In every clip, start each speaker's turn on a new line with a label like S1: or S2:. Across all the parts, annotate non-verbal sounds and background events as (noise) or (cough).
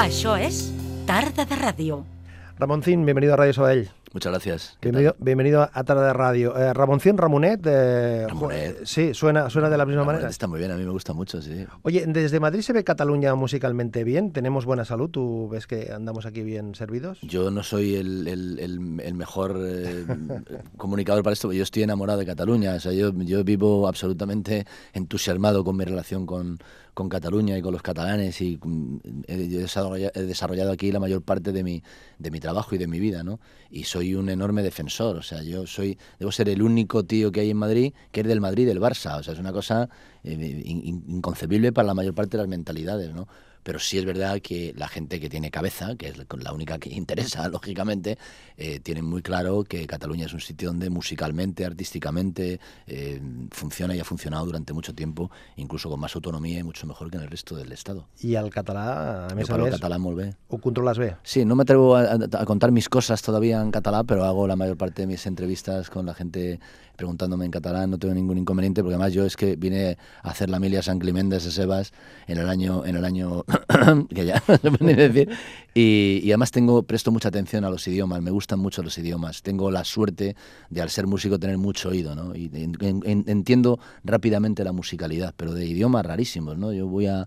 S1: Això és Tarda de Ràdio.
S2: Ramoncín, bienvenido a Radio Sabadell.
S3: Muchas gracias.
S2: Bienvenido, bienvenido a Tarde de Radio. Eh, Ramoncín Ramonet. eh,
S3: Ramonet.
S2: Sí, suena, suena de la misma manera.
S3: Está muy bien, a mí me gusta mucho, sí.
S2: Oye, desde Madrid se ve Cataluña musicalmente bien. Tenemos buena salud. ¿Tú ves que andamos aquí bien servidos?
S3: Yo no soy el, el- el- el mejor eh, (laughs) comunicador para esto, pero yo estoy enamorado de Cataluña. O sea, yo, yo vivo absolutamente entusiasmado con mi relación con, con Cataluña y con los catalanes y mm, he, yo he desarrolla- he desarrollado aquí la mayor parte de mi, de mi trabajo y de mi vida, ¿no? Y soy un enorme defensor. O sea, yo soy, debo ser el único tío que hay en Madrid que es del Madrid del Barça. O sea, es una cosa eh, in- in- inconcebible para la mayor parte de las mentalidades, ¿no? Pero sí es verdad que la gente que tiene cabeza, que es la única que (laughs) interesa, lógicamente, eh, tiene muy claro que Cataluña es un sitio donde musicalmente, artísticamente, eh, funciona y ha funcionado durante mucho tiempo, incluso con más autonomía y mucho mejor que en el resto del Estado.
S2: I el català, a més a
S3: parlo
S2: més, ho controles bé.
S3: Sí, no me atrevo a, a- a contar mis cosas todavía en catalán, pero hago la mayor parte de mis entrevistas con la gente preguntándome en catalán, no tengo ningún inconveniente, porque además yo es que vine a hacer la Emilia San Clemente de Sebas en el año, en el año (coughs) que ya (laughs) se puede decir, y, y además tengo, presto mucha atención a los idiomas, me gustan mucho los idiomas, tengo la suerte de al ser músico tener mucho oído, ¿no? Y en- en- entiendo rápidamente la musicalidad, pero de idiomas rarísimos, ¿no? Yo voy a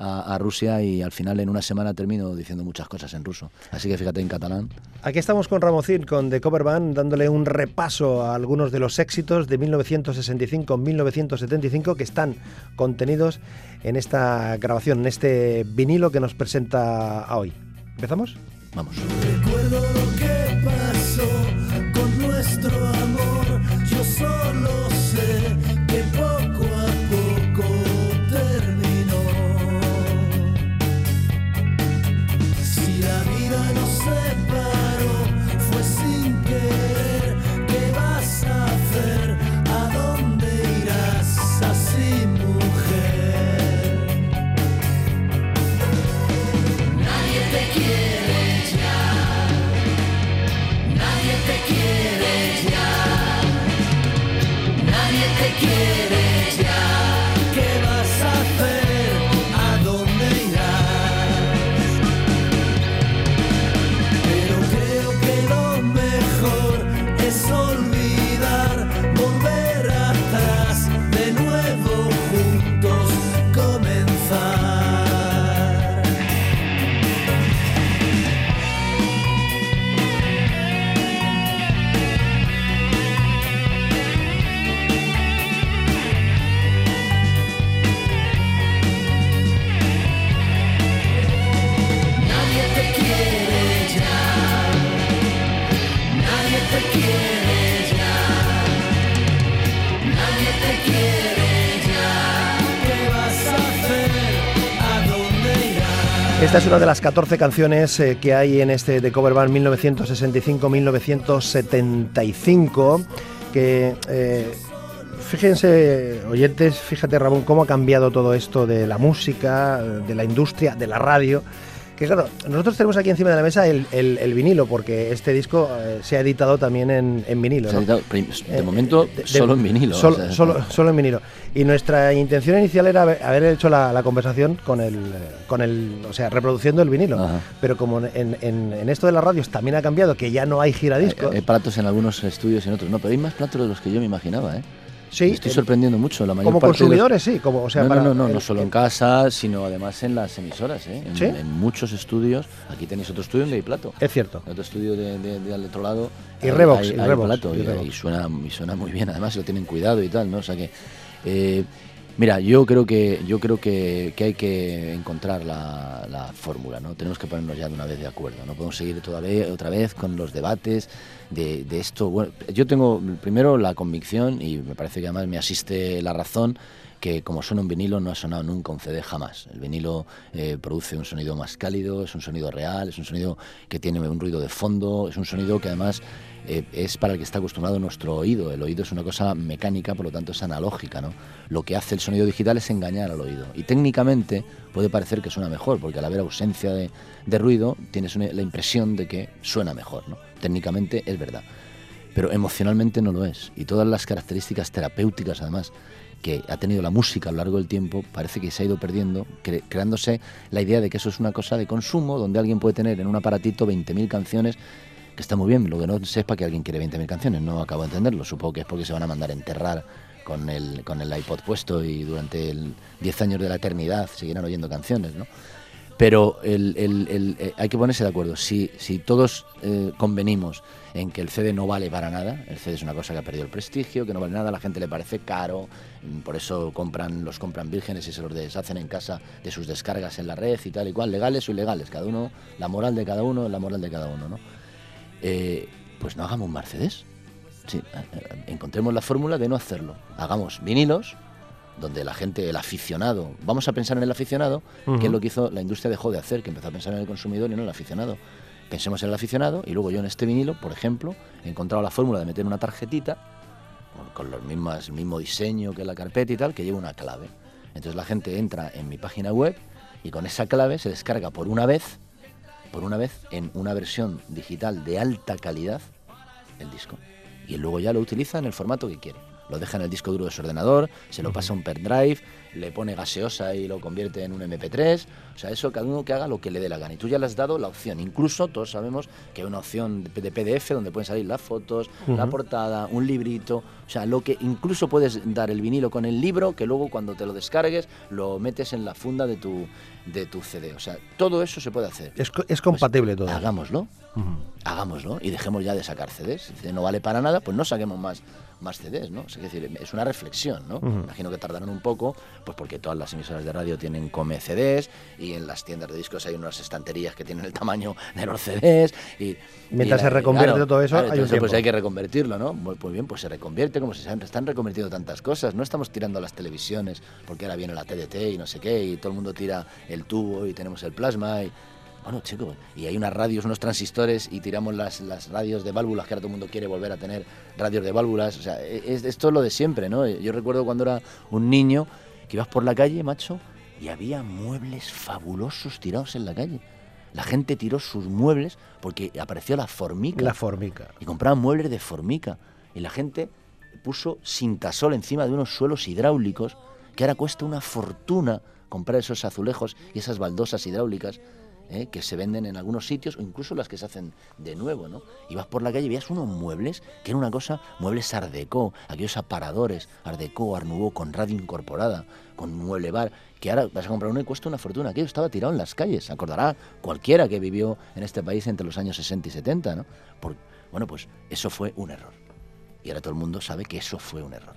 S3: a, a Rusia y al final en una semana termino diciendo muchas cosas en ruso. Así que fíjate en catalán.
S2: Aquí estamos con Ramoncín, con The Cover Band, dándole un repaso a algunos de los éxitos de 1965-1975 que están contenidos en esta grabación, en este vinilo que nos presenta a hoy. ¿Empezamos?
S3: Vamos.
S4: Recuerdo lo que pasó con nuestro amor. Yo solo sé es
S2: una de las 14 canciones eh, que hay en este The Cover Band 1965-1975 que... eh, Fíjense, oyentes, fíjate Ramón, cómo ha cambiado todo esto de la música, de la industria, de la radio. Que claro, nosotros tenemos aquí encima de la mesa el, el- el vinilo, porque este disco eh, se ha editado también en, en vinilo.
S3: Se ha editado prim- de
S2: Eh,
S3: momento
S2: de- de-
S3: solo en vinilo.
S2: Solo,
S3: o sea,
S2: solo, solo en vinilo. Y nuestra intención inicial era haber, haber hecho la, la conversación con el, con el, o sea, reproduciendo el vinilo.
S3: Ajá.
S2: Pero como en, en- en esto de las radios también ha cambiado, que ya no hay giradiscos.
S3: Hay, hay platos en algunos estudios y en otros. No, pero hay más platos de los que yo me imaginaba, ¿eh?
S2: Sí,
S3: me estoy sorprendiendo mucho. La mayor
S2: como
S3: parte de los-
S2: consumidores, sí. Como, o sea,
S3: no,
S2: para
S3: no, no, no,
S2: el-
S3: no solo en casa, sino además en las emisoras, ¿eh? En,
S2: ¿Sí?
S3: en muchos estudios. Aquí tenéis otro estudio donde hay plato.
S2: Es cierto.
S3: Otro estudio de, de- de al otro lado.
S2: Y
S3: hay-
S2: Revox,
S3: hay-
S2: y
S3: hay
S2: Revox,
S3: plato,
S2: y
S3: y,
S2: Revox.
S3: y suena, y suena muy bien, además lo tienen cuidado y tal, ¿no? O sea que. eh, Mira, yo creo que yo creo que, que hay que encontrar la, la fórmula, ¿no? Tenemos que ponernos ya de una vez de acuerdo, no podemos seguir todavía otra vez con los debates de, de esto. Bueno, yo tengo primero la convicción y me parece que además me asiste la razón que como suena un vinilo no ha sonado nunca un CD jamás. El vinilo eh, produce un sonido más cálido, es un sonido real, es un sonido que tiene un ruido de fondo, es un sonido que además eh, es para el que está acostumbrado nuestro oído. El oído es una cosa mecánica, por lo tanto es analógica. ¿no? Lo que hace el sonido digital es engañar al oído. Y técnicamente puede parecer que suena mejor, porque al haber ausencia de, de ruido tienes la impresión de que suena mejor. ¿no? Técnicamente es verdad. pero emocionalmente no lo es. Y todas las características terapéuticas, además, que ha tenido la música a lo largo del tiempo, parece que se ha ido perdiendo, cre- creándose la idea de que eso es una cosa de consumo, donde alguien puede tener en un aparatito 20.000 canciones, está muy bien, lo que no sé es para que alguien quiere 20.000 canciones, no acabo de entenderlo, supongo que es porque se van a mandar a enterrar con el, con el iPod puesto y durante el 10 años de la eternidad seguirán oyendo canciones, ¿no? Pero el- el- eh, hay que ponerse de acuerdo. Si, si todos eh, convenimos en que el CD no vale para nada, el CD es una cosa que ha perdido el prestigio, que no vale nada, a la gente le parece caro, mm, por eso compran los compran vírgenes y se los deshacen en casa de sus descargas en la red y tal y cual, legales o ilegales, cada uno, la moral de cada uno la moral de cada uno, ¿no? Eh, pues no hagamos Mercedes. Sí, eh, eh, encontremos la fórmula de no hacerlo. Hagamos vinilos, donde la gente, el aficionado, vamos a pensar en el aficionado, que es lo que hizo la industria dejó de hacer, que empezó a pensar en el consumidor y no en el aficionado. Pensemos en el aficionado y luego yo en este vinilo, por ejemplo, he encontrado la fórmula de meter una tarjetita con, con los mismas, el mismo diseño que la carpeta y tal, que lleva una clave. Entonces la gente entra en mi página web y con esa clave se descarga por una vez, por una vez en una versión digital de alta calidad el disco. Y luego ya lo utiliza en el formato que quiere. Lo deja en el disco duro de su ordenador, se lo pasa a un pendrive, le pone gaseosa y lo convierte en un MP3. O sea, eso cada uno que haga lo que le dé la gana. Y tú ya le has dado la opción. Incluso todos sabemos que hay una opción de PDF donde pueden salir las fotos, la portada, un librito. O sea, lo que incluso puedes dar el vinilo con el libro que luego cuando te lo descargues lo metes en la funda de tu, de tu CD. O sea, todo eso se puede hacer.
S2: Es, co- es compatible todo.
S3: Hagámoslo hagámoslo y dejemos ya de sacar CDs. Si no vale para nada, pues no saquemos más, más CDs, ¿no? Es decir, es una reflexión, ¿no? Imagino que tardarán un poco, pues porque todas las emisoras de radio tienen come CDs y en las tiendas de discos hay unas estanterías que tienen el tamaño de los CDs y...
S2: Mientras
S3: y
S2: se reconvierte todo eso, hay un
S3: pues hay que reconvertirlo, ¿no? Muy, pues bien, pues se reconvierte como se están reconvirtiendo tantas cosas. No estamos tirando las televisiones porque ahora viene la TDT y no sé qué y todo el mundo tira el tubo y tenemos el plasma y... Bueno, chicos, y hay unas radios, unos transistores y tiramos las, las radios de válvulas, que ahora todo el mundo quiere volver a tener radios de válvulas. O sea, es, esto es lo de siempre, ¿no? Yo recuerdo cuando era un niño que ibas por la calle, macho, y había muebles fabulosos tirados en la calle. La gente tiró sus muebles porque apareció la formica
S2: La formica.
S3: y compraban muebles de formica. Y la gente puso cintasol encima de unos suelos hidráulicos que ahora cuesta una fortuna comprar esos azulejos y esas baldosas hidráulicas ¿eh? que se venden en algunos sitios o incluso las que se hacen de nuevo. ¿no? Y vas por la calle y veías unos muebles que era una cosa, muebles Art Deco, aquellos aparadores Art Deco, con radio incorporada, con mueble bar, que ahora vas a comprar uno y cuesta una fortuna. Aquello estaba tirado en las calles, acordará cualquiera que vivió en este país entre los años 60 y 70. ¿no? Bueno, pues eso fue un error. Y ahora todo el mundo sabe que eso fue un error.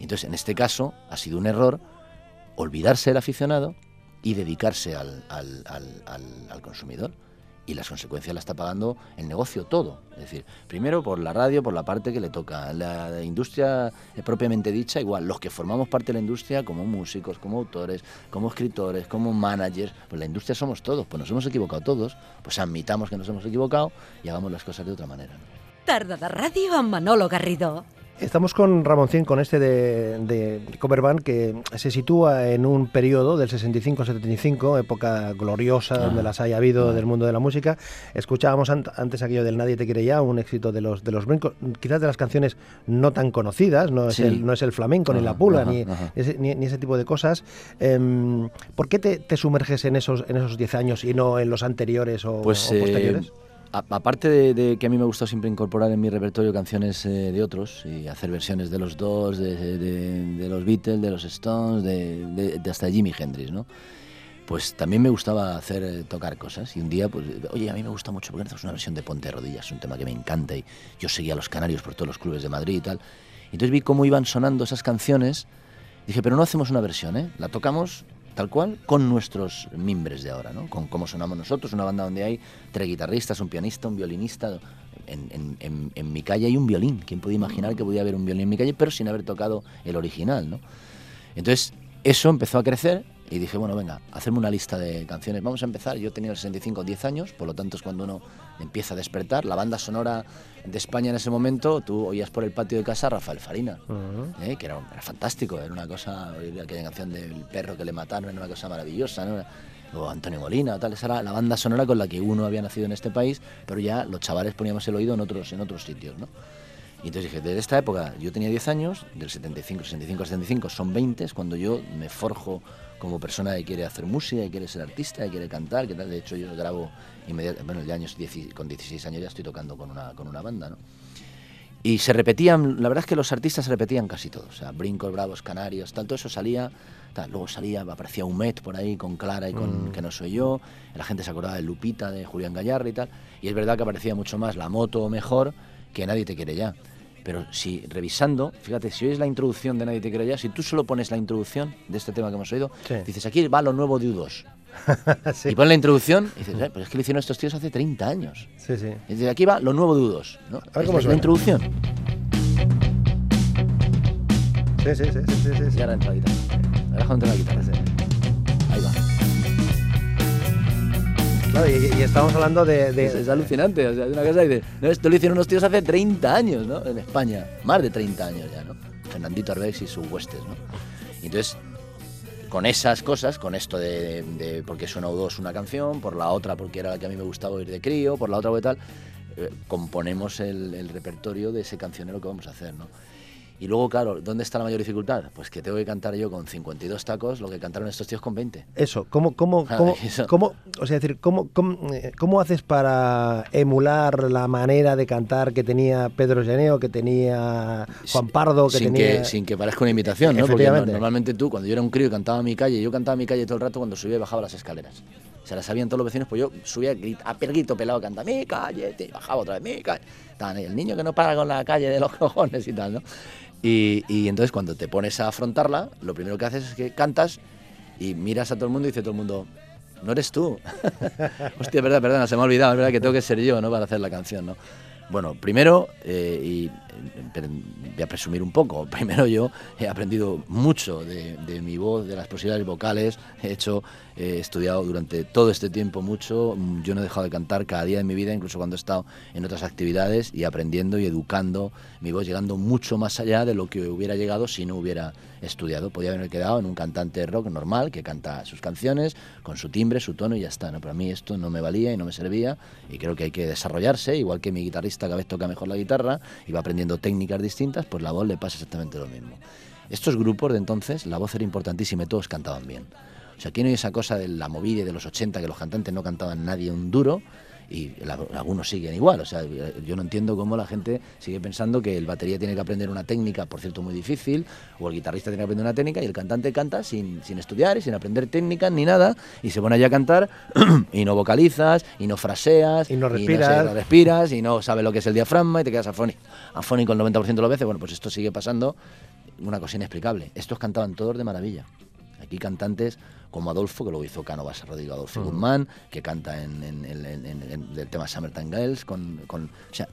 S3: Entonces, en este caso, ha sido un error olvidarse del aficionado y dedicarse al, al- al- al- consumidor. Y las consecuencias las está pagando el negocio todo. Es decir, primero por la radio, por la parte que le toca. La industria propiamente dicha, igual, los que formamos parte de la industria, como músicos, como autores, como escritores, como managers, pues la industria somos todos. Pues nos hemos equivocado todos, pues admitamos que nos hemos equivocado y hagamos las cosas de otra manera. ¿no?
S1: Tarda de ràdio amb Manolo Garrido.
S2: Estamos con Ramoncín, con este de, de cover band que se sitúa en un periodo del 65-75, época gloriosa donde las haya habido del mundo de la música. Escuchábamos ant- antes aquello del Nadie te quiere ya, un éxito de los de los brincos, quizás de las canciones no tan conocidas, no es,
S3: Sí.
S2: el, no es el flamenco ni la pula
S3: ajá,
S2: ni,
S3: ajá.
S2: ese, ni- ni ese tipo de cosas. Em, ¿Por qué te, te sumerges en esos en esos 10 años y no en los anteriores o,
S3: Pues
S2: o
S3: eh,
S2: posteriores?
S3: Aparte de, que a mí me gusta siempre incorporar en mi repertorio canciones eh, de otros y hacer versiones de los dos, de, los Beatles, de los Stones, de, hasta Jimi Hendrix, ¿no? Pues también me gustaba hacer eh, tocar cosas y un día, pues, oye, a mí me gusta mucho porque hacemos una versión de Ponte de Rodillas, un tema que me encanta y yo seguía a los canarios por todos los clubes de Madrid y tal. Entonces vi cómo iban sonando esas canciones Dije, pero no hacemos una versión, ¿eh? La tocamos tal cual con nuestros mimbres de ahora, ¿no? Con cómo sonamos nosotros, una banda donde hay tres guitarristas, un pianista, un violinista. En, mi calle hay un violín. ¿Quién podía imaginar que podía haber un violín en mi calle, pero sin haber tocado el original, ¿no? Entonces, eso empezó a crecer y dije, bueno, venga, hacerme una lista de canciones. Vamos a empezar. Yo tenía el 65, 10 años, por lo tanto es cuando uno empieza a despertar. La banda sonora de España en ese momento, tú oías por el patio de casa a Rafael Farina, ¿eh? que era, era fantástico, era una cosa, oír aquella canción del perro que le mataron, era una cosa maravillosa, ¿no? O Antonio Molina, tal, esa era la banda sonora con la que uno había nacido en este país, pero ya los chavales poníamos el oído en otros, en otros sitios, ¿no? Y entonces dije, de esta época yo tenía 10 años, del 75, 65 al 75 son 20, es cuando yo me forjo como persona que quiere hacer música, que quiere ser artista, que quiere cantar, que tal. De hecho yo grabo inmediatamente, bueno, ya años, 10 con 16 años ya estoy tocando con una, con una banda, ¿no? Y se repetían, la verdad es que los artistas se repetían casi todos, o sea, Brincos, Bravos, Canarios, tal, todo eso salía, tal, luego salía, aparecía Humet por ahí con Clara y con Que no soy yo, la gente se acordaba de Lupita, de Julián Gallardo y tal, y es verdad que aparecía mucho más La Moto mejor que Nadie te quiere ya. Pero si revisando, fíjate, si oyes la introducción de Nadie te quiere ya, si tú solo pones la introducción de este tema que hemos oído,
S2: Sí.
S3: dices, aquí va lo nuevo de U2. (laughs)
S2: sí,
S3: Y pones la introducción y dices, "Eh, pues es que lo hicieron estos tíos hace 30 años.
S2: sí, sí.
S3: Y dices, aquí va lo nuevo de U2. ¿no?
S2: A ver
S3: Es
S2: cómo
S3: la
S2: suena.
S3: introducción.
S2: Sí, sí, sí, sí, sí, sí, sí.
S3: Y ahora entra la guitarra. Ahora dejo entrar la guitarra. Ahí
S2: Claro, y, estamos hablando de...
S3: Es, alucinante. O sea, es una cosa que no, esto lo hicieron unos tíos hace 30 años, ¿no? En España. Más de 30 años ya, ¿no? Fernandito Arbex y sus huestes, ¿no? Y entonces, con esas cosas, con esto de, porque suena U2 una canción, por la otra porque era la que a mí me gustaba oír de crío, por la otra porque tal, eh, componemos el repertorio de ese cancionero que vamos a hacer, ¿no? Y luego, claro, ¿dónde está la mayor dificultad? Pues que tengo que cantar yo con 52 tacos lo que cantaron estos tíos con 20.
S2: Eso, ¿cómo, cómo, (laughs) cómo,
S3: eso.
S2: cómo- o sea, decir, cómo, cómo, eh, cómo haces para emular la manera de cantar que tenía Pedro Llaneo, que tenía Juan Pardo, que
S3: sin
S2: tenía...
S3: Que, sin que parezca una imitación, ¿no? Porque no-
S2: Efectivamente.
S3: normalmente tú, cuando yo era un crío y cantaba mi calle, yo cantaba mi calle todo el rato cuando subía y bajaba las escaleras. Se las sabían todos los vecinos, pues yo subía a perguito pelado, cantaba mi calle, y bajaba otra vez mi calle. El niño que no para con la calle de los (laughs) cojones y tal, ¿no? Y, entonces cuando te pones a afrontarla, lo primero que haces es que cantas y miras a todo el mundo y dice todo el mundo, no eres tú. (laughs) Hostia, es verdad, perdona, se me ha olvidado, es verdad que tengo que ser yo, ¿no? Para hacer la canción, ¿no? Bueno, primero, eh, y voy a presumir un poco, primero yo he aprendido mucho de mi voz, de las posibilidades vocales, he hecho, he estudiado durante todo este tiempo mucho, mm, yo no he dejado de cantar cada día de mi vida, incluso cuando he estado en otras actividades y aprendiendo y educando mi voz, llegando mucho más allá de lo que hubiera llegado si no hubiera estudiado. Podía haberme quedado en un cantante rock normal que canta sus canciones con su timbre, su tono y ya está. ¿no? Pero a mí esto no me valía y no me servía y creo que hay que desarrollarse, igual que mi guitarrista cada vez toca mejor la guitarra y va aprendiendo técnicas distintas, pues la voz le pasa exactamente lo mismo. Estos grupos de entonces, la voz era importantísima y todos cantaban bien. O sea, aquí no hay esa cosa de la movida de los 80 que los cantantes no cantaban nadie un duro y la- algunos siguen igual. O sea, yo no entiendo cómo la gente sigue pensando que el batería tiene que aprender una técnica, por cierto, muy difícil, o el guitarrista tiene que aprender una técnica y el cantante canta sin, sin estudiar y sin aprender técnicas ni nada y se pone allá a cantar (clears throat) y no vocalizas y no fraseas
S2: Y no
S3: sé,
S2: respiras.
S3: no respiras y no sabes lo que es el diafragma y te quedas afónico, afónico el 90% de las veces. Bueno, pues esto sigue pasando, una cosa inexplicable. Estos cantaban todos de maravilla. Aquí cantantes como Adolfo, que luego hizo Cánovas Rodrigo Adolfo Guzmán, que canta en, en- el tema Summertime Girls, con, con- o sea,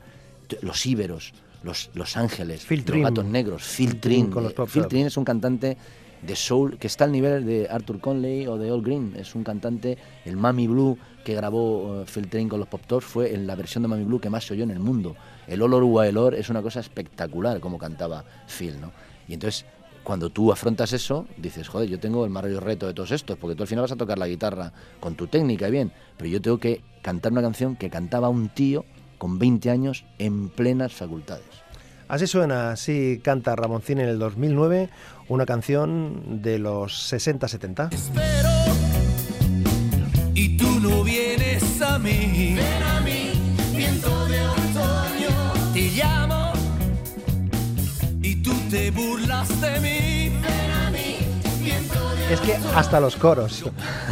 S3: los íberos, los, los ángeles,
S2: Phil
S3: los gatos negros, Phil
S2: Phil Trin
S3: Trin.
S2: con los
S3: eh, es un cantante de soul que está al nivel de Arthur Conley o de All Green. Es un cantante, el Mami Blue que grabó eh, Phil Trin con los Pop Tops fue en la versión de Mami Blue que más se oyó en el mundo. El Olor Waelor es una cosa espectacular como cantaba Phil, ¿no? Y entonces cuando tú afrontas eso, dices, joder, yo tengo el mayor reto de todos estos, porque tú al final vas a tocar la guitarra con tu técnica y bien, pero yo tengo que cantar una canción que cantaba un tío con 20 años en plenas facultades.
S2: Así suena, así canta Ramoncín en el 2009, una canción de los 60-70.
S4: espero y tú no vienes a mí. Ven a mí, viento de otoño. Te llamo y tú te burlas de mí.
S2: Es que hasta los coros.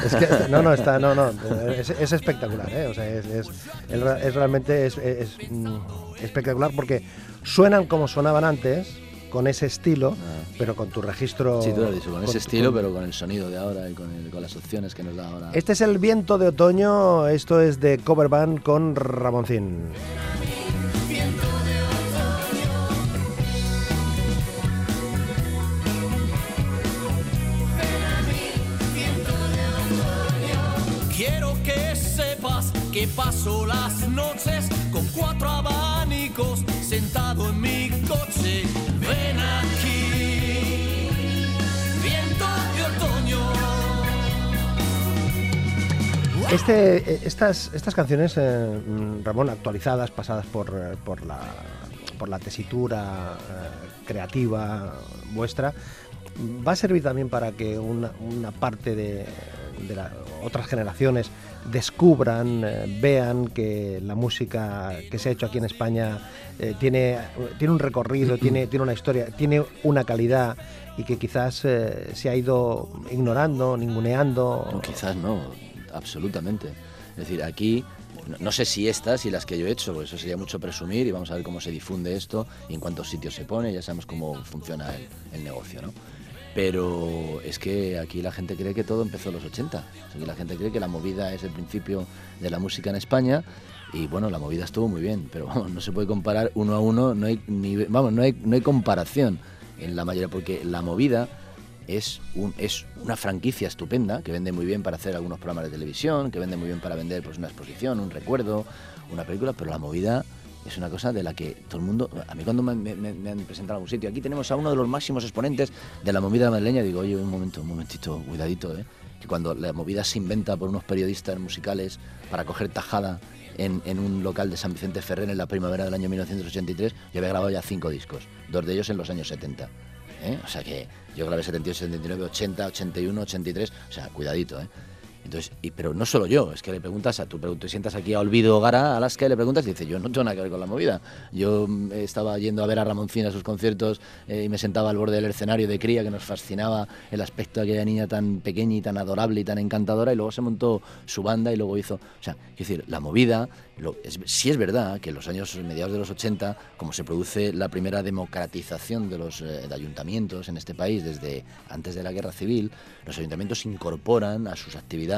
S2: Es que, no, no, está, no, no, es, es espectacular, ¿eh? O sea, es, es, es ra- es realmente es, es, mm, espectacular porque suenan como sonaban antes, con ese estilo, pero con tu registro...
S3: Ah. Sí, tú lo has dicho, con ese
S2: con-
S3: estilo,
S2: con-
S3: pero con el sonido de ahora y con, el- con las opciones que nos da ahora.
S2: Este es el viento de otoño, esto es de Cover Band con Ramoncín.
S4: Que paso las noches con cuatro abanicos sentado en mi coche. Ven aquí, viento de otoño.
S2: Este, eh, estas, estas canciones, eh, mm, Ramón, actualizadas, pasadas por, eh, por, la, por la tesitura creativa vuestra, va a servir también para que una, parte de, otras generaciones descubran, eh, vean que la música que se ha hecho aquí en España eh, tiene, tiene un recorrido, tiene, tiene una historia, tiene una calidad y que quizás eh, se ha ido ignorando, ninguneando.
S3: quizás no, absolutamente. Es decir, aquí no, sé si estas y las que yo he hecho, eso sería mucho presumir y vamos a ver cómo se difunde esto y en cuántos sitios se pone, ya sabemos cómo funciona el, el negocio, ¿no? Pero es que aquí la gente cree que todo empezó en los 80. Aquí la gente cree que la movida es el principio de la música en España y bueno, la movida estuvo muy bien, pero vamos, no se puede comparar uno a uno, no hay ni, vamos, no hay, no hay comparación en la mayoría porque la movida es, un, es una franquicia estupenda que vende muy bien para hacer algunos programas de televisión, que vende muy bien para vender pues una exposición, un recuerdo, una película, pero la movida es una cosa de la que todo el mundo, a mí cuando me, han presentado a algún sitio, aquí tenemos a uno de los máximos exponentes de la movida madrileña, digo, oye, un momento, un momentito, cuidadito, ¿eh? que cuando la movida se inventa por unos periodistas musicales para coger tajada en, un local de San Vicente Ferrer en la primavera del año 1983, yo había grabado ya cinco discos, dos de ellos en los años 70. ¿eh? O sea que yo grabé 78, 79, 80, 81, 83, o sea, cuidadito, ¿eh? Entonces, y, pero no solo yo, es que le preguntas a tu te sientas aquí a Olvido Gara, Alaska, y le preguntas y dice, yo no tengo nada que ver con la movida. Yo mm, estaba yendo a ver a Ramoncín a sus conciertos eh, y me sentaba al borde del escenario de cría que nos fascinaba el aspecto de aquella niña tan pequeña y tan adorable y tan encantadora y luego se montó su banda y luego hizo, o sea, es decir, la movida, lo, es, sí es verdad que en los años mediados de los 80, como se produce la primera democratización de los eh, ayuntamientos en este país desde antes de la guerra civil, los ayuntamientos incorporan a sus actividades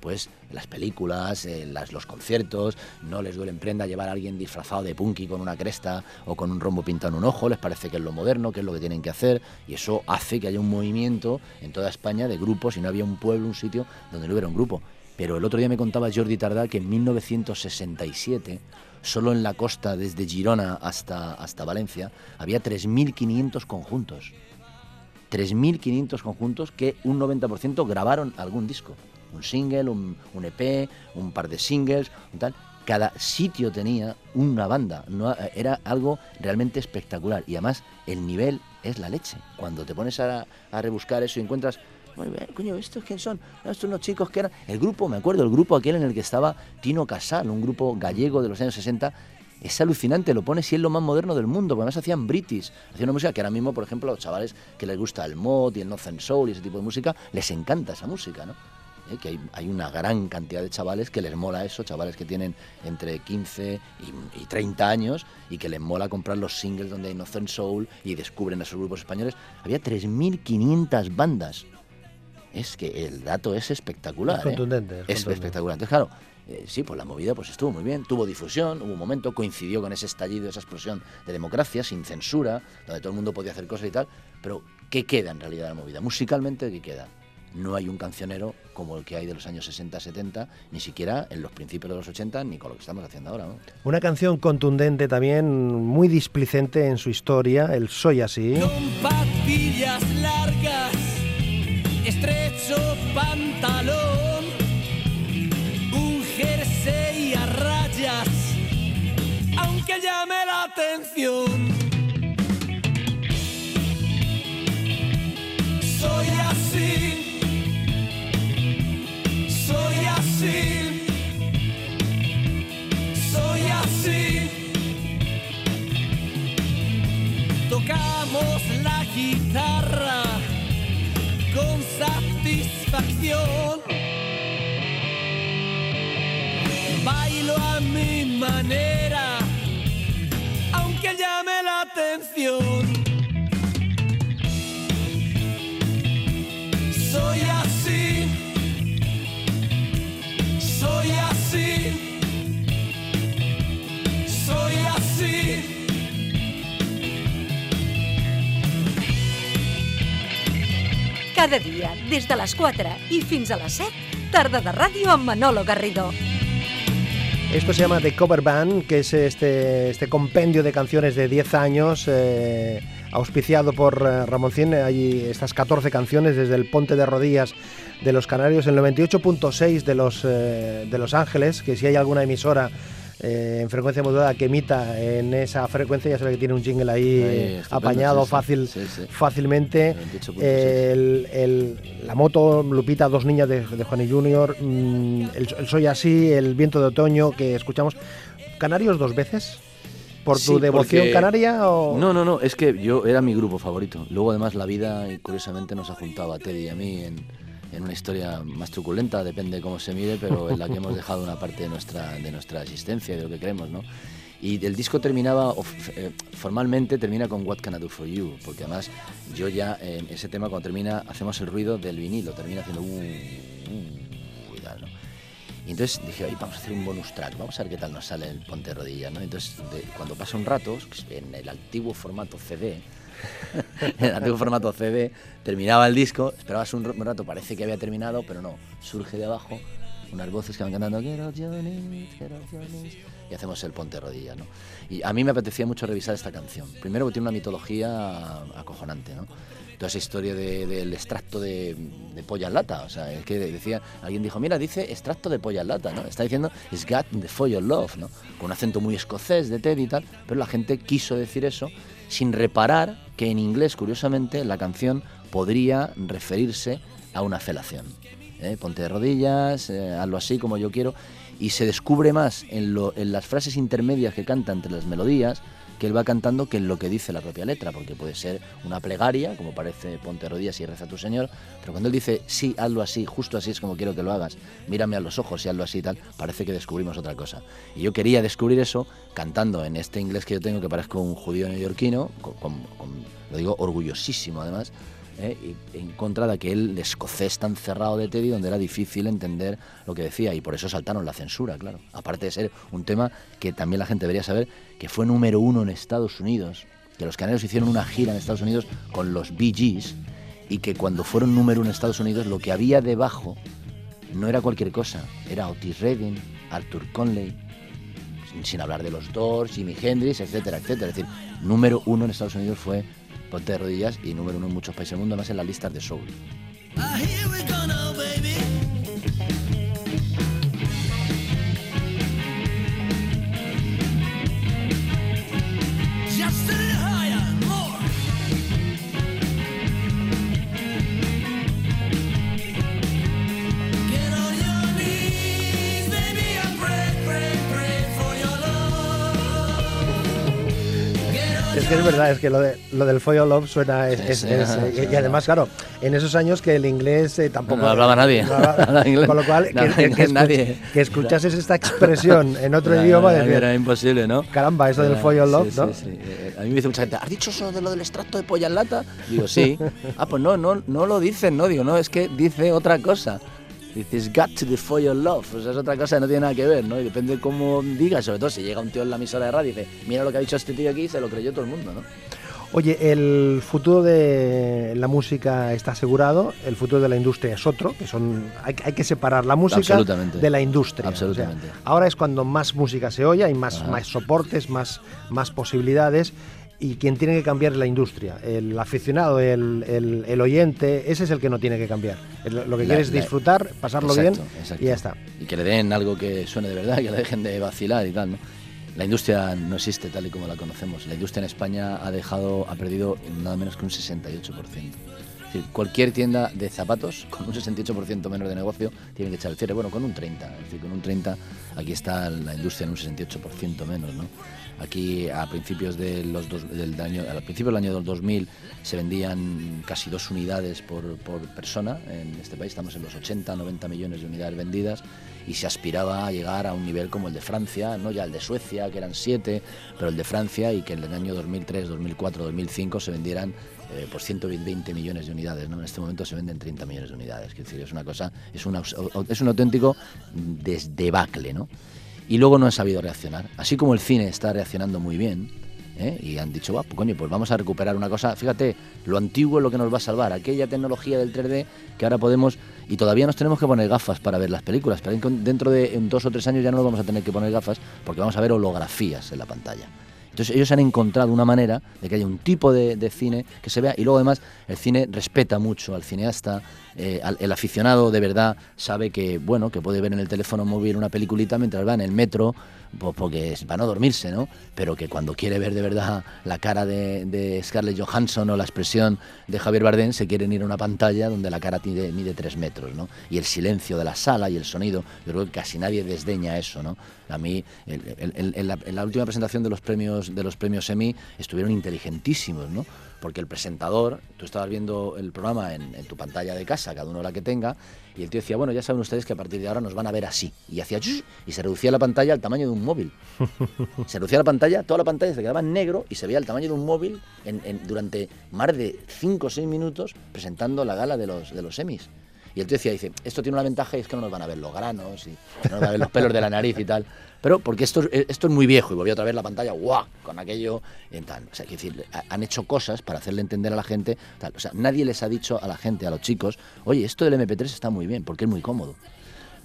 S3: pues las películas, las, los conciertos, no les duele en prenda llevar a alguien disfrazado de punky con una cresta o con un rombo pintado en un ojo, les parece que es lo moderno, que es lo que tienen que hacer, y eso hace que haya un movimiento en toda España de grupos y no había un pueblo, un sitio donde no hubiera un grupo. Pero el otro día me contaba Jordi Tardá que en 1967, solo en la costa desde Girona hasta, hasta Valencia, había 3.500 conjuntos. 3.500 conjuntos que un 90% grabaron algún disco. Un single, un, EP, un par de singles, tal. Cada sitio tenía una banda. No, era algo realmente espectacular. Y además el nivel es la leche. Cuando te pones a, a rebuscar eso y encuentras coño, ¿estos quién son? estos unos chicos que eran... El grupo, me acuerdo, el grupo aquel en el que estaba Tino Casal, un grupo gallego de los años 60, es alucinante, lo pone si es lo más moderno del mundo, además hacían british, hacían una música que ahora mismo, por ejemplo, a los chavales que les gusta el mod y el Northern Soul y ese tipo de música, les encanta esa música, ¿no? ¿Eh? que hay, hay, una gran cantidad de chavales que les mola eso, chavales que tienen entre 15 y, 30 años y que les mola comprar los singles donde hay Northern Soul y descubren a esos grupos españoles. Había 3.500 bandas. Es que el dato es espectacular.
S2: Es ¿eh? contundente.
S3: Es, espectacular. Entonces, claro, eh, sí, pues la movida pues estuvo muy bien, tuvo difusión, hubo un momento, coincidió con ese estallido, esa explosión de democracia, sin censura, donde todo el mundo podía hacer cosas y tal, pero ¿qué queda en realidad de la movida? Musicalmente, ¿qué queda? No hay un cancionero como el que hay de los años 60-70, ni siquiera en los principios de los 80, ni con lo que estamos haciendo ahora.
S2: Una canción contundente también, muy displicente en su historia, el Soy Así.
S4: Con patillas largas, satisfacción. Bailo a mi manera
S1: Cada dia, des de les 4 i fins a les 7, tarda de ràdio amb Manolo Garrido.
S2: Esto se llama The Cover Band, que es este, este compendio de canciones de 10 años, eh, auspiciado por eh, Ramoncín. Hay estas 14 canciones desde el Ponte de Rodillas de los Canarios, el 98.6 de, los, eh, de Los Ángeles, que si hay alguna emisora eh, en frecuencia modulada que emita en esa frecuencia, ya sabe que tiene un jingle ahí, apañado
S3: sí,
S2: fácil,
S3: Sí, sí.
S2: fácilmente.
S3: 28.6.
S2: El- el- la moto, Lupita, dos niñas de, de Juan y Junior, mm, el, el Soy Así, el Viento de Otoño que escuchamos. ¿Canarios dos veces? ¿Por tu devoción
S3: porque-
S2: canaria o...?
S3: No, no, no, es que yo era mi grupo favorito. Luego además la vida, y curiosamente, nos ha juntado a Teddy y a mí en, en una historia más truculenta, depende cómo se mire, pero en la que hemos dejado una parte de nuestra, de nuestra existencia, de lo que creemos, ¿no? Y el disco terminaba, eh, formalmente termina con What Can I Do For You, porque además yo ya, eh, ese tema cuando termina, hacemos el ruido del vinilo, termina haciendo... Uh, uh, y ¿no? Y entonces dije, "Oye, vamos a hacer un bonus track, vamos a ver qué tal nos sale el Ponte Rodilla, ¿no? Entonces, de- cuando pasa un rato, en el antiguo formato CD, en (laughs) el antiguo formato CD, terminaba el disco, esperabas un, rato, parece que había terminado, pero no, surge de abajo unas voces que van cantando get off your knees", y hacemos el Ponte Rodilla, ¿no? Y a mí me apetecía mucho revisar esta canción. Primero porque tiene una mitología acojonante, ¿no? toda esa historia de- del extracto de, de polla en lata. O sea, es que decía, alguien dijo, mira, dice extracto de polla en lata, ¿no? Está diciendo, it's got the for love, ¿no? Con un acento muy escocés de Teddy y tal, pero la gente quiso decir eso sin reparar que en inglés, curiosamente, la canción podría referirse a una felación. ¿eh? Ponte de rodillas, eh, hazlo así como yo quiero, y se descubre más en, lo- las frases intermedias que canta entre las melodías que él va cantando que en lo que dice la propia letra, porque puede ser una plegaria, como parece ponte rodillas y reza tu Señor, pero cuando él dice sí, hazlo así, justo así es como quiero que lo hagas, mírame a los ojos y hazlo así y tal, parece que descubrimos otra cosa. Y yo quería descubrir eso cantando en este inglés que yo tengo, que parezco un judío neoyorquino, lo digo orgullosísimo además, ¿eh? y en contra de aquel escocés tan cerrado de Teddy donde era difícil entender lo que decía y por eso saltaron la censura, claro. Aparte de ser un tema que también la gente debería saber que fue número uno en Estados Unidos, que los canarios hicieron una gira en Estados Unidos con los Bee Gees y que cuando fueron número uno en Estados Unidos lo que había debajo no era cualquier cosa, era Otis Redding, Arthur Conley, sin, hablar de los Doors, Jimi Hendrix, etcétera, etcétera. Es decir, número uno en Estados Unidos fue Ponte de Rodillas y número uno en muchos países del mundo, además en las listas de soul.
S2: Que es verdad, es que lo, de, lo del Foyo Love suena. Es,
S3: Sí,
S2: es-
S3: sí,
S2: es- eh,
S3: sí,
S2: y además, claro, en esos años que el inglés eh, tampoco.
S3: No hablaba nadie.
S2: no hablaba- (laughs) con lo cual, que,
S3: No
S2: que- que
S3: nadie.
S2: que escuchases esta expresión en otro
S3: Era-
S2: idioma,
S3: era, era imposible, ¿no?
S2: caramba, eso del Foyo Love, ¿no?
S3: sí, sí. Eh, A mí me dice mucha gente, ¿has dicho eso de lo del extracto de polla en lata? Digo, sí. (laughs) Ah, pues no, no, no lo dicen, no, digo, no, es que dice otra cosa. Dices, got to the for your love. O sea, es otra cosa que no tiene nada que ver, ¿no? Y depende de cómo digas, sobre todo si llega un tío en la emisora de radio y dice, mira lo que ha dicho este tío aquí, se lo creyó todo el mundo, ¿no?
S2: Oye, el futuro de la música está asegurado, el futuro de la industria es otro, que son hay, hay que separar la música de la industria.
S3: Absolutamente.
S2: O sea, ahora es cuando más música se oye, hay más,
S3: Ajá.
S2: más soportes, más, más posibilidades. Y quien tiene que cambiar es la industria. El aficionado, el, el- el oyente, ese es el que no tiene que cambiar. Lo que
S3: La-
S2: quiere es disfrutar, pasarlo
S3: Exacto,
S2: bien
S3: exacto.
S2: y ya está.
S3: Y que le den algo que suene de verdad, que le dejen de vacilar y tal, ¿no? La industria no existe tal y como la conocemos. La industria en España ha dejado, ha perdido nada menos que un 68%. Es decir, cualquier tienda de zapatos con un 68% menos de negocio tiene que echar el cierre. Bueno, con un 30%. Es decir, con un 30% aquí está la industria en un 68% menos, ¿no? Aquí a principios de los dos- del año, al principio del año 2000 se vendían casi dos unidades por, persona en este país. Estamos en los 80, 90 millones de unidades vendidas y se aspiraba a llegar a un nivel como el de Francia, no ya el de Suecia, que eran siete, pero el de Francia y que en el año 2003, 2004, 2005 se vendieran eh, por 120 millones de unidades. En este momento se venden 30 millones de unidades. Es una cosa, es un auténtico desdebacle, ¿no? Y luego no han sabido reaccionar. Así como el cine está reaccionando muy bien, ¿eh? y han dicho, pues coño, pues vamos a recuperar una cosa. Fíjate, lo antiguo es lo que nos va a salvar, aquella tecnología del 3D que ahora podemos, y todavía nos tenemos que poner gafas para ver las películas, pero dentro de dos o tres años ya no nos vamos a tener que poner gafas porque vamos a ver holografías en la pantalla. Entonces ellos han encontrado una manera de que haya un tipo de, cine que se vea y luego además el cine respeta mucho al cineasta, eh, el aficionado de verdad sabe que bueno que puede ver en el teléfono móvil una peliculita mientras va en el metro pues porque es para no dormirse no pero que cuando quiere ver de verdad la cara de, de Scarlett Johansson o la expresión de Javier Bardem se quieren ir a una pantalla donde la cara mide, mide tres metros no y el silencio de la sala y el sonido yo creo que casi nadie desdeña eso no a mí en, la, última presentación de los premios de los premios Emmy estuvieron inteligentísimos no porque el presentador, tú estabas viendo el programa en, en tu pantalla de casa, cada uno la que tenga, y el tío decía, bueno, ya saben ustedes que a partir de ahora nos van a ver así. Y hacía y se reducía la pantalla al tamaño de un móvil. (laughs) Se reducía la pantalla, toda la pantalla se quedaba en negro y se veía el tamaño de un móvil en- en- durante más de 5 o 6 minutos presentando la gala de los, de los Emmys. Y el tío decía, dice, esto tiene una ventaja y es que no nos van a ver los granos y no nos van a ver los pelos de la nariz y tal. Pero porque esto, es- esto es muy viejo y volví otra vez la pantalla, ¡guau! Con aquello y tal. O sea, quiero decir, ha- han hecho cosas para hacerle entender a la gente. Tal. O sea, nadie les ha dicho a la gente, a los chicos, oye, esto del MP3 está muy bien porque es muy cómodo.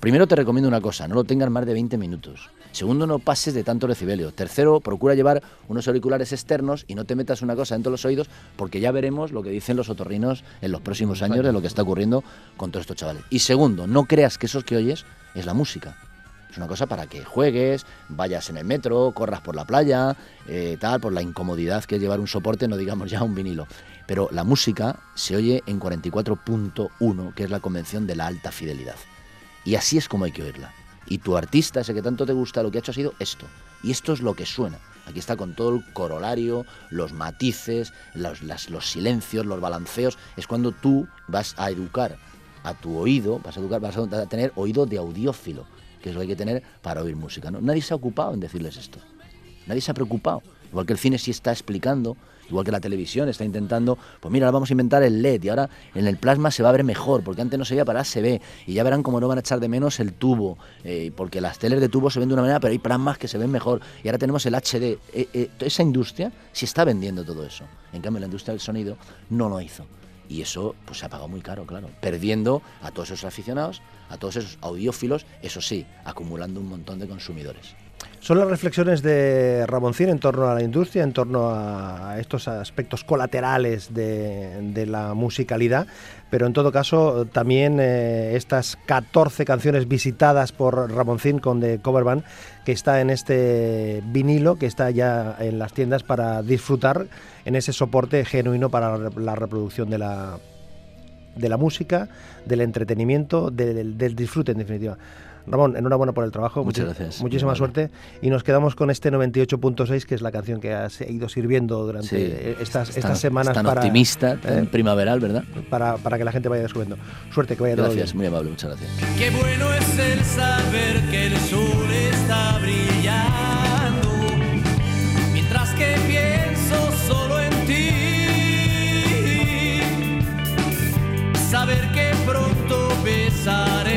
S3: Primero te recomiendo una cosa, no lo tengas más de 20 minutos. Segundo, no pases de tanto decibelio. Tercero, procura llevar unos auriculares externos y no te metas una cosa dentro de los oídos porque ya veremos lo que dicen los otorrinos en los próximos años de lo que está ocurriendo con todos estos chavales. Y segundo, no creas que esos que oyes es la música. Es una cosa para que juegues, vayas en el metro, corras por la playa, eh, tal, por la incomodidad que es llevar un soporte, no digamos ya un vinilo. Pero la música se oye en 44.1, que es la convención de la alta fidelidad. Y así es como hay que oírla. Y tu artista, ese que tanto te gusta, lo que ha hecho ha sido esto. Y esto es lo que suena. Aquí está con todo el corolario, los matices, los, los silencios, los balanceos. Es cuando tú vas a educar a tu oído, vas a, educar, vas a tener oído de audiófilo, que es lo que hay que tener para oír música. ¿no? Nadie se ha ocupado en decirles esto. Nadie se ha preocupado. Igual que el cine sí está explicando, igual que la televisión está intentando, pues mira, ahora vamos a inventar el LED y ahora en el plasma se va a ver mejor, porque antes no se veía, para ahora se ve. Y ya verán cómo no van a echar de menos el tubo, eh, porque las teles de tubo se ven de una manera, pero hay plasmas que se ven mejor. Y ahora tenemos el HD. Eh, eh, esa industria sí está vendiendo todo eso. En cambio, la industria del sonido no lo hizo. Y eso pues se ha pagado muy caro, claro, perdiendo a todos esos aficionados, a todos esos audiófilos, eso sí, acumulando un montón de consumidores.
S2: Son las reflexiones de Ramoncín en torno a la industria, en torno a estos aspectos colaterales de, la musicalidad, pero en todo caso también eh, estas 14 canciones visitadas por Ramoncín con The Cover Band, que está en este vinilo, que está ya en las tiendas para disfrutar en ese soporte genuino para la reproducción de la, de la música, del entretenimiento, del disfrute en definitiva. Ramón, enhorabuena por el trabajo.
S3: Muchas
S2: Muchi-
S3: gracias.
S2: Muchísima suerte. Y nos quedamos con este 98.6, que es la canción que has ido sirviendo durante
S3: Sí,
S2: estas,
S3: es
S2: estas
S3: tan-
S2: semanas
S3: es tan
S2: para,
S3: optimista, tan
S2: eh,
S3: primaveral, ¿verdad?
S2: para, para que la gente vaya descubriendo. Suerte, que vaya todo
S3: Gracias, muy amable, muchas gracias.
S4: Qué bueno es el saber que el sol está brillando, mientras que pienso solo en ti. Saber que pronto besaré